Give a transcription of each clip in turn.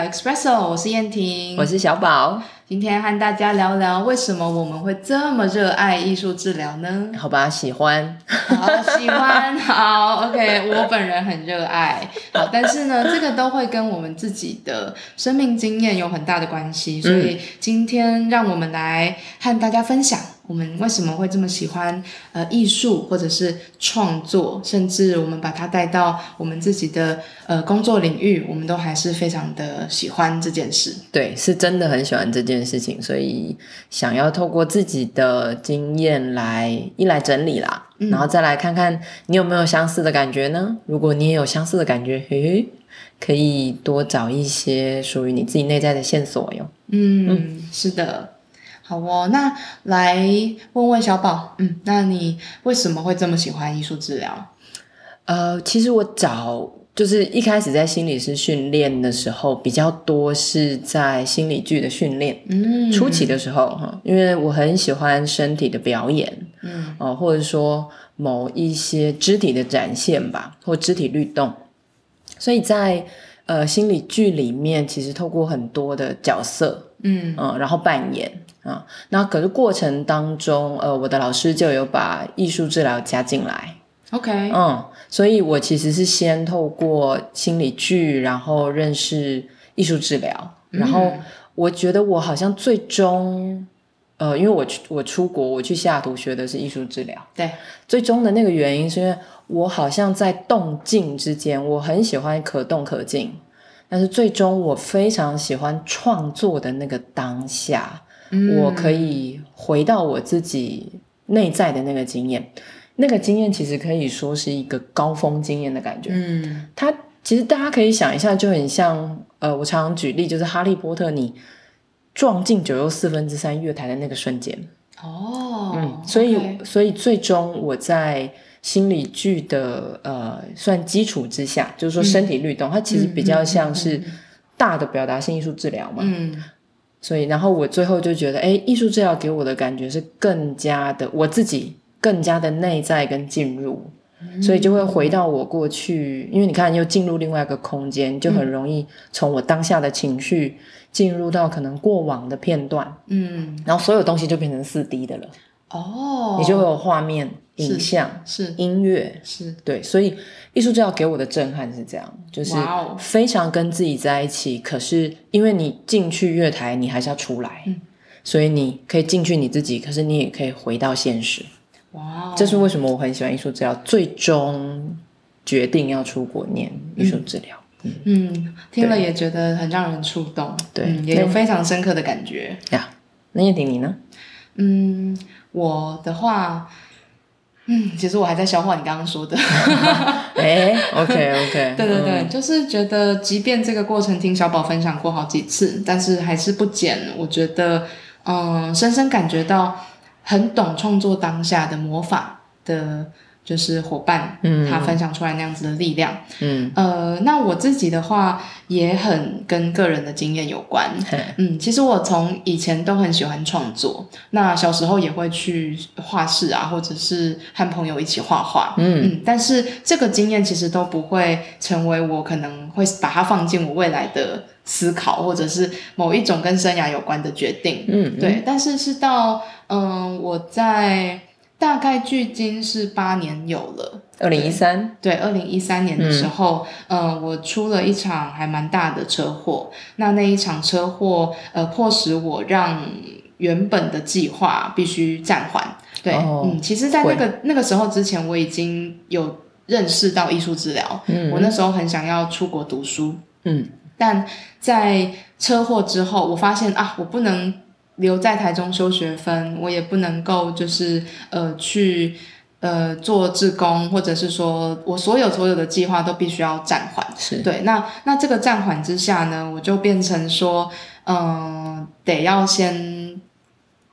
聊 Espresso，我是燕婷，我是小宝。今天和大家聊聊为什么我们会这么热爱艺术治疗呢？好吧，喜欢，好喜欢，好 OK，我本人很热爱，好，但是呢，这个都会跟我们自己的生命经验有很大的关系，所以今天让我们来和大家分享。我们为什么会这么喜欢呃艺术或者是创作，甚至我们把它带到我们自己的呃工作领域，我们都还是非常的喜欢这件事。对，是真的很喜欢这件事情，所以想要透过自己的经验来一来整理啦，然后再来看看你有没有相似的感觉呢？如果你也有相似的感觉，嘿嘿，可以多找一些属于你自己内在的线索哟。嗯，是的。好哦，那来问问小宝，嗯，那你为什么会这么喜欢艺术治疗？呃，其实我早就是一开始在心理师训练的时候，比较多是在心理剧的训练，嗯，初期的时候哈，因为我很喜欢身体的表演，嗯，哦，或者说某一些肢体的展现吧，或肢体律动，所以在呃心理剧里面，其实透过很多的角色，嗯嗯，然后扮演。啊，那可是过程当中，呃，我的老师就有把艺术治疗加进来。OK，嗯，所以我其实是先透过心理剧，然后认识艺术治疗，然后我觉得我好像最终，呃，因为我去我出国，我去西雅图学的是艺术治疗。对，最终的那个原因是因为我好像在动静之间，我很喜欢可动可静，但是最终我非常喜欢创作的那个当下。我可以回到我自己内在的那个经验，那个经验其实可以说是一个高峰经验的感觉。嗯，它其实大家可以想一下，就很像呃，我常常举例，就是哈利波特，你撞进九又四分之三月台的那个瞬间。哦，嗯，所以所以最终我在心理剧的呃算基础之下，就是说身体律动，它其实比较像是大的表达性艺术治疗嘛。嗯。所以，然后我最后就觉得，哎，艺术治疗给我的感觉是更加的我自己更加的内在跟进入，所以就会回到我过去，因为你看又进入另外一个空间，就很容易从我当下的情绪进入到可能过往的片段，嗯，然后所有东西就变成四 D 的了。哦，你就会有画面、影像、是音乐，是对，所以艺术治疗给我的震撼是这样，就是非常跟自己在一起。可是因为你进去月台，你还是要出来，所以你可以进去你自己，可是你也可以回到现实。哇，这是为什么我很喜欢艺术治疗，最终决定要出国念艺术治疗。嗯，听了也觉得很让人触动，对，也有非常深刻的感觉呀。那叶婷你呢？嗯。我的话，嗯，其实我还在消化你刚刚说的。哎，OK OK，对对对，就是觉得，即便这个过程听小宝分享过好几次，但是还是不减。我觉得，嗯，深深感觉到很懂创作当下的魔法的。就是伙伴，嗯他分享出来那样子的力量。嗯，呃，那我自己的话也很跟个人的经验有关。嗯，其实我从以前都很喜欢创作，那小时候也会去画室啊，或者是和朋友一起画画。嗯，但是这个经验其实都不会成为我可能会把它放进我未来的思考，或者是某一种跟生涯有关的决定。嗯，对。但是是到嗯，我在。大概距今是八年有了，二零一三，对，二零一三年的时候，嗯，我出了一场还蛮大的车祸。那那一场车祸，呃，迫使我让原本的计划必须暂缓。对，嗯，其实，在那个那个时候之前，我已经有认识到艺术治疗。嗯，我那时候很想要出国读书。嗯，但在车祸之后，我发现啊，我不能。留在台中修学分，我也不能够就是呃去呃做志工，或者是说我所有所有的计划都必须要暂缓。是对，那那这个暂缓之下呢，我就变成说，嗯，得要先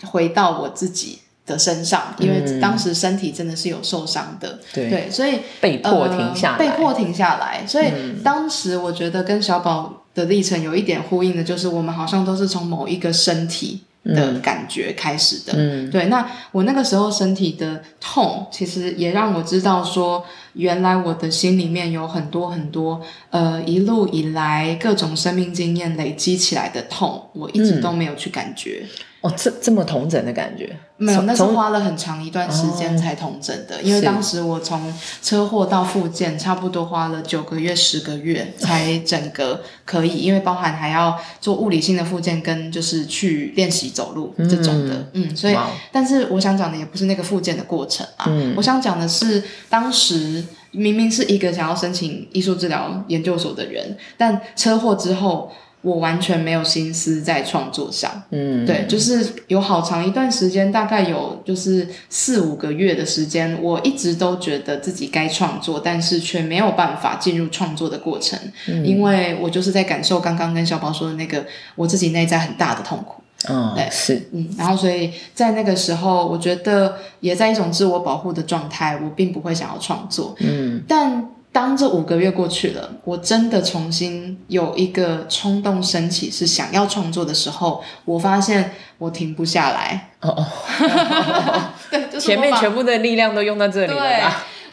回到我自己的身上，因为当时身体真的是有受伤的，对，所以被迫停下来，被迫停下来。所以当时我觉得跟小宝的历程有一点呼应的，就是我们好像都是从某一个身体。的感觉开始的，对。那我那个时候身体的痛，其实也让我知道说，原来我的心里面有很多很多呃一路以来各种生命经验累积起来的痛，我一直都没有去感觉。哦，这这么同整的感觉，没有，那是花了很长一段时间才同整的。因为是当时我从车祸到复健，差不多花了九个月、十个月才整个可以，因为包含还要做物理性的复健，跟就是去练习走路这种的。嗯，所以但是我想讲的也不是那个复健的过程啊，嗯我想讲的是当时明明是一个想要申请艺术治疗研究所的人，但车祸之后。我完全没有心思在创作上，嗯，对，就是有好长一段时间，大概有就是四五个月的时间，我一直都觉得自己该创作，但是却没有办法进入创作的过程，嗯。因为我就是在感受刚刚跟小宝说的那个我自己内在很大的痛苦。嗯，对是，嗯，然后所以在那个时候，我觉得也在一种自我保护的状态，我并不会想要创作。嗯。但当这五个月过去了，我真的重新有一个冲动升起，是想要创作的时候，我发现我停不下来。哦哦，对，就是前面全部的力量都用到这里了对？，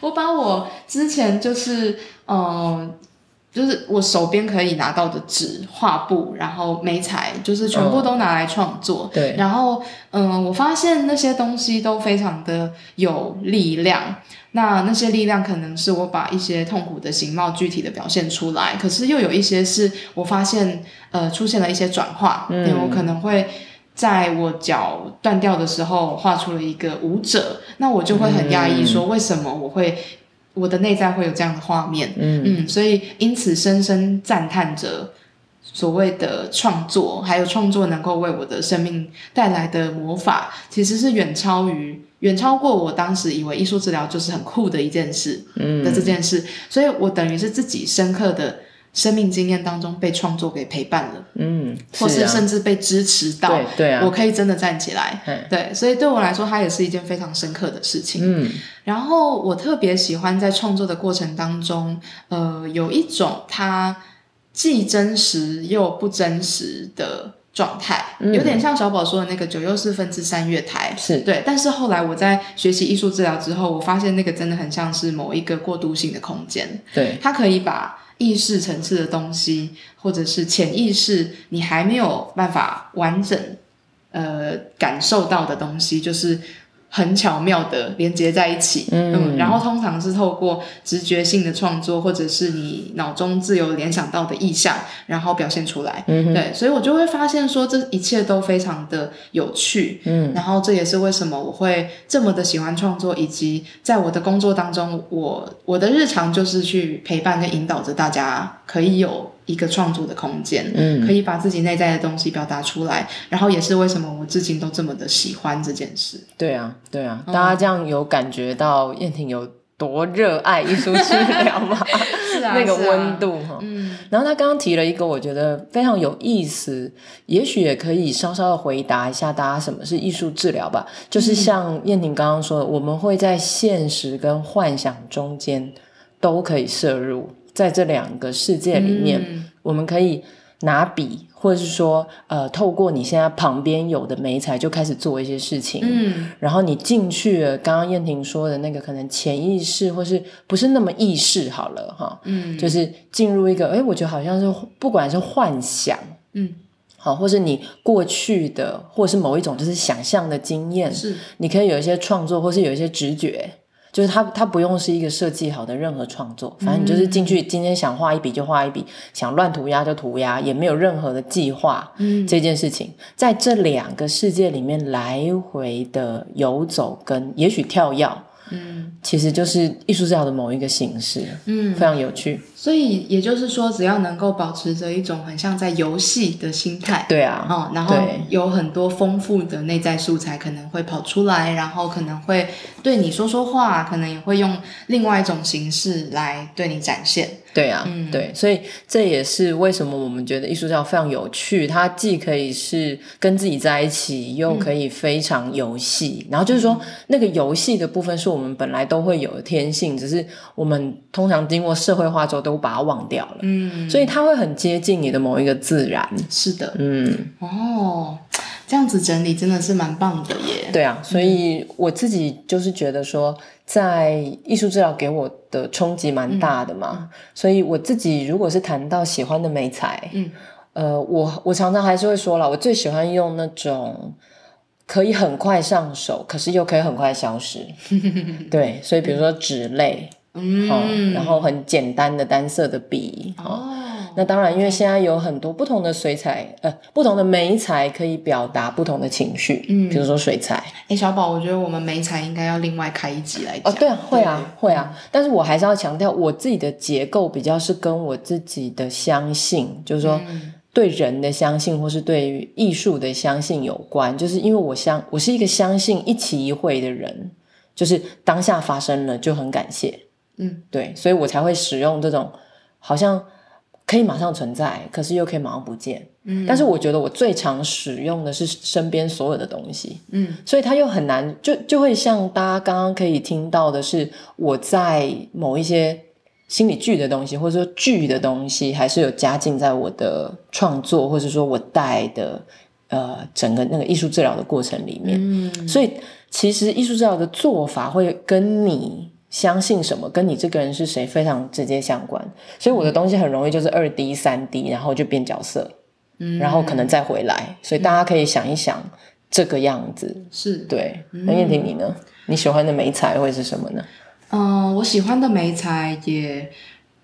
我把我之前就是嗯、呃就是我手边可以拿到的纸、画布，然后媒材，就是全部都拿来创作。对，然后，嗯，我发现那些东西都非常的有力量。那那些力量可能是我把一些痛苦的形貌具体的表现出来，可是又有一些是我发现，呃，出现了一些转化。嗯因为我可能会在我脚断掉的时候画出了一个舞者，那我就会很压抑，说为什么我会我的内在会有这样的画面？嗯。嗯，所以因此深深赞叹着所谓的创作，还有创作能够为我的生命带来的魔法，其实是远超于远超过我当时以为艺术治疗就是很酷的一件事的这件事，所以我等于是自己深刻的生命经验当中被创作给陪伴了，嗯，或是啊甚至被支持到，对对啊。我，可以真的站起来。嗯对，所以对我来说，它也是一件非常深刻的事情。嗯。然后我特别喜欢在创作的过程当中，呃，有一种它既真实又不真实的状态，嗯。有点像小宝说的那个九又四分之三月台。是。对，但是后来我在学习艺术治疗之后，我发现那个真的很像是某一个过渡性的空间，对，它可以把意识层次的东西，或者是潜意识你还没有办法完整呃感受到的东西，就是很巧妙的连接在一起。嗯然后通常是透过直觉性的创作，或者是你脑中自由联想到的意象，然后表现出来。嗯对，所以我就会发现说这一切都非常的有趣。嗯然后这也是为什么我会这么的喜欢创作，以及在我的工作当中，我我的日常就是去陪伴跟引导着大家，可以有一个创作的空间，嗯可以把自己内在的东西表达出来。然后也是为什么我至今都这么的喜欢这件事。对啊，对啊，嗯大家这样有感觉到燕婷有多热爱艺术治疗吗？是啊 那个温度哈。嗯然后他刚刚提了一个我觉得非常有意思，也许也可以稍稍的回答一下大家什么是艺术治疗吧。就是像燕婷刚刚说的，我们会在现实跟幻想中间都可以摄入，在这两个世界里面，嗯。我们可以拿笔，或者是说，呃，透过你现在旁边有的媒材就开始做一些事情。嗯。然后你进去了，刚刚燕婷说的那个可能潜意识，或是不是那么意识好了哈，嗯。就是进入一个，哎，我觉得好像是不管是幻想，嗯，好，或是你过去的，或是某一种就是想象的经验，是。你可以有一些创作，或是有一些直觉。就是它，它不用是一个设计好的任何创作，反正你就是进去，今天想画一笔就画一笔，想乱涂鸦就涂鸦，也没有任何的计划。嗯这件事情，在这两个世界里面来回的游走，跟也许跳跃，嗯其实就是艺术治疗的某一个形式，嗯非常有趣。所以也就是说，只要能够保持着一种很像在游戏的心态，对啊，哦，然后有很多丰富的内在素材可能会跑出来，然后可能会对你说说话，可能也会用另外一种形式来对你展现。对啊，嗯对，所以这也是为什么我们觉得艺术治疗非常有趣。它既可以是跟自己在一起，又可以非常游戏。然后就是说，那个游戏的部分是我们本来都会有的天性，只是我们通常经过社会化之后都把它忘掉了。嗯，所以它会很接近你的某一个自然。是的，嗯，哦。这样子整理真的是蛮棒的耶。对啊，所以我自己就是觉得说，在艺术治疗给我的冲击蛮大的嘛，所以我自己如果是谈到喜欢的美材，嗯，呃，我我常常还是会说了，我最喜欢用那种可以很快上手，可是又可以很快消失，对，所以比如说纸类。嗯，然后很简单的单色的笔，哦，那当然，因为现在有很多不同的水彩，呃，不同的眉材可以表达不同的情绪，嗯，比如说水彩。哎，小宝，我觉得我们眉材应该要另外开一集来讲。哦，对啊，会啊，会啊，但是我还是要强调，我自己的结构比较是跟我自己的相信，就是说对人的相信，或是对于艺术的相信有关，就是因为我相，我是一个相信一期一会的人，就是当下发生了就很感谢。嗯，对，所以我才会使用这种好像可以马上存在，可是又可以马上不见。嗯，但是我觉得我最常使用的是身边所有的东西。嗯，所以它又很难，就就会像大家刚刚可以听到的是，我在某一些心理剧的东西，或者说剧的东西，还是有加进在我的创作，或者说我带的呃整个那个艺术治疗的过程里面。嗯，所以其实艺术治疗的做法会跟你。相信什么跟你这个人是谁非常直接相关，所以我的东西很容易就是二 D、三 D，然后就变角色，嗯，然后可能再回来，所以大家可以想一想这个样子是对。那燕婷你呢？你喜欢的美彩会是什么呢？嗯，我喜欢的美彩也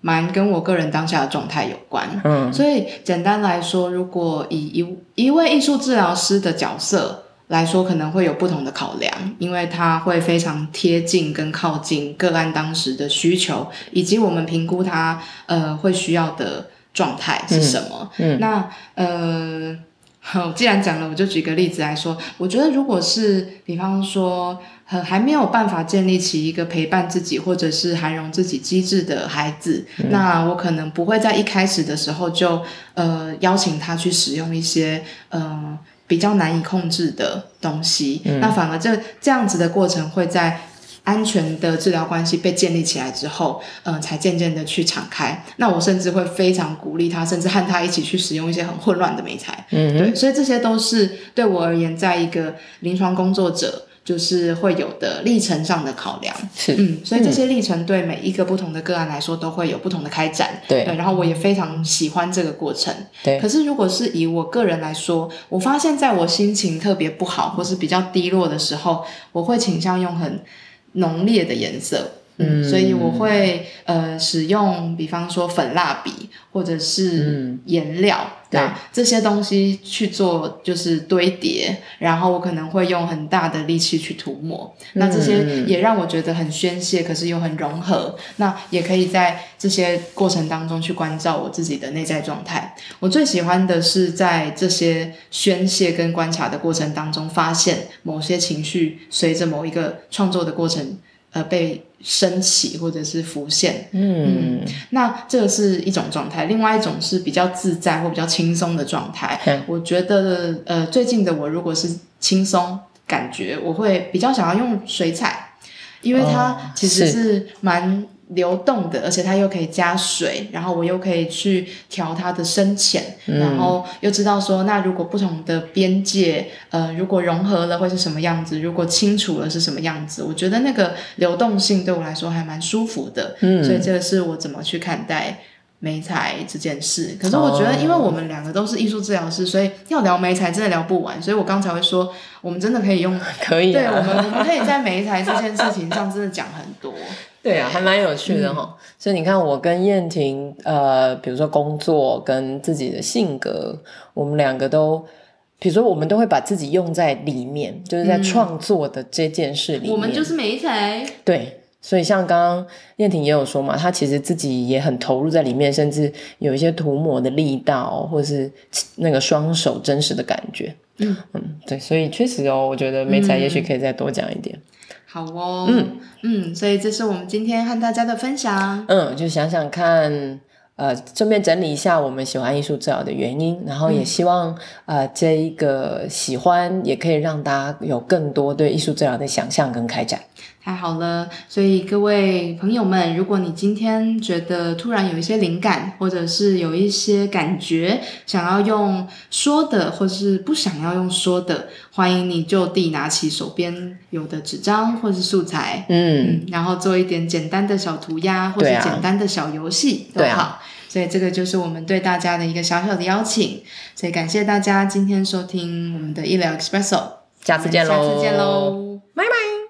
蛮跟我个人当下的状态有关，嗯，所以简单来说，如果以一一位艺术治疗师的角色。来说可能会有不同的考量，因为它会非常贴近跟靠近个案当时的需求，以及我们评估他呃会需要的状态是什么。嗯，那呃，好，既然讲了，我就举个例子来说，我觉得如果是比方说，很还没有办法建立起一个陪伴自己或者是涵容自己机制的孩子，那我可能不会在一开始的时候就呃邀请他去使用一些嗯。比较难以控制的东西，那反而这这样子的过程会在安全的治疗关系被建立起来之后，嗯，才渐渐的去敞开。那我甚至会非常鼓励他，甚至和他一起去使用一些很混乱的美材。嗯，对，所以这些都是对我而言，在一个临床工作者。就是会有的历程上的考量，是。嗯，所以这些历程对每一个不同的个案来说都会有不同的开展，对，然后我也非常喜欢这个过程，对。可是如果是以我个人来说，我发现在我心情特别不好或是比较低落的时候，我会倾向用很浓烈的颜色。嗯，所以我会呃使用，比方说粉蜡笔或者是颜料，对这些东西去做就是堆叠，然后我可能会用很大的力气去涂抹，那这些也让我觉得很宣泄，可是又很融合。那也可以在这些过程当中去关照我自己的内在状态。我最喜欢的是在这些宣泄跟观察的过程当中，发现某些情绪随着某一个创作的过程。呃，被升起或者是浮现，嗯，那这个是一种状态。另外一种是比较自在或比较轻松的状态。我觉得，呃，最近的我如果是轻松感觉，我会比较想要用水彩，因为它其实是蛮。流动的，而且它又可以加水，然后我又可以去调它的深浅，然后又知道说，那如果不同的边界，呃，如果融合了会是什么样子，如果清楚了是什么样子，我觉得那个流动性对我来说还蛮舒服的，嗯，所以这个是我怎么去看待美彩这件事。可是我觉得，因为我们两个都是艺术治疗师，所以要聊美彩真的聊不完，所以我刚才会说，我们真的可以用，可以，对我们我们可以在美彩这件事情上真的讲很多。对啊，还蛮有趣的哈。所以你看，我跟燕婷，呃，比如说工作跟自己的性格，我们两个都，比如说我们都会把自己用在里面，就是在创作的这件事里面。我们就是美才。对，所以像刚刚燕婷也有说嘛，她其实自己也很投入在里面，甚至有一些涂抹的力道，或者是那个双手真实的感觉。嗯嗯，对，所以确实哦，我觉得美才也许可以再多讲一点。好哦，嗯嗯，所以这是我们今天和大家的分享。嗯，就想想看，呃，顺便整理一下我们喜欢艺术治疗的原因，然后也希望呃这一个喜欢也可以让大家有更多对艺术治疗的想象跟开展。太好了，所以各位朋友们，如果你今天觉得突然有一些灵感，或者是有一些感觉，想要用说的，或是不想要用说的，欢迎你就地拿起手边有的纸张或是素材，嗯，然后做一点简单的小涂鸦，或者简单的小游戏都好。所以这个就是我们对大家的一个小小的邀请。所以感谢大家今天收听我们的医疗 Expresso，下次见喽，下次见喽，拜拜。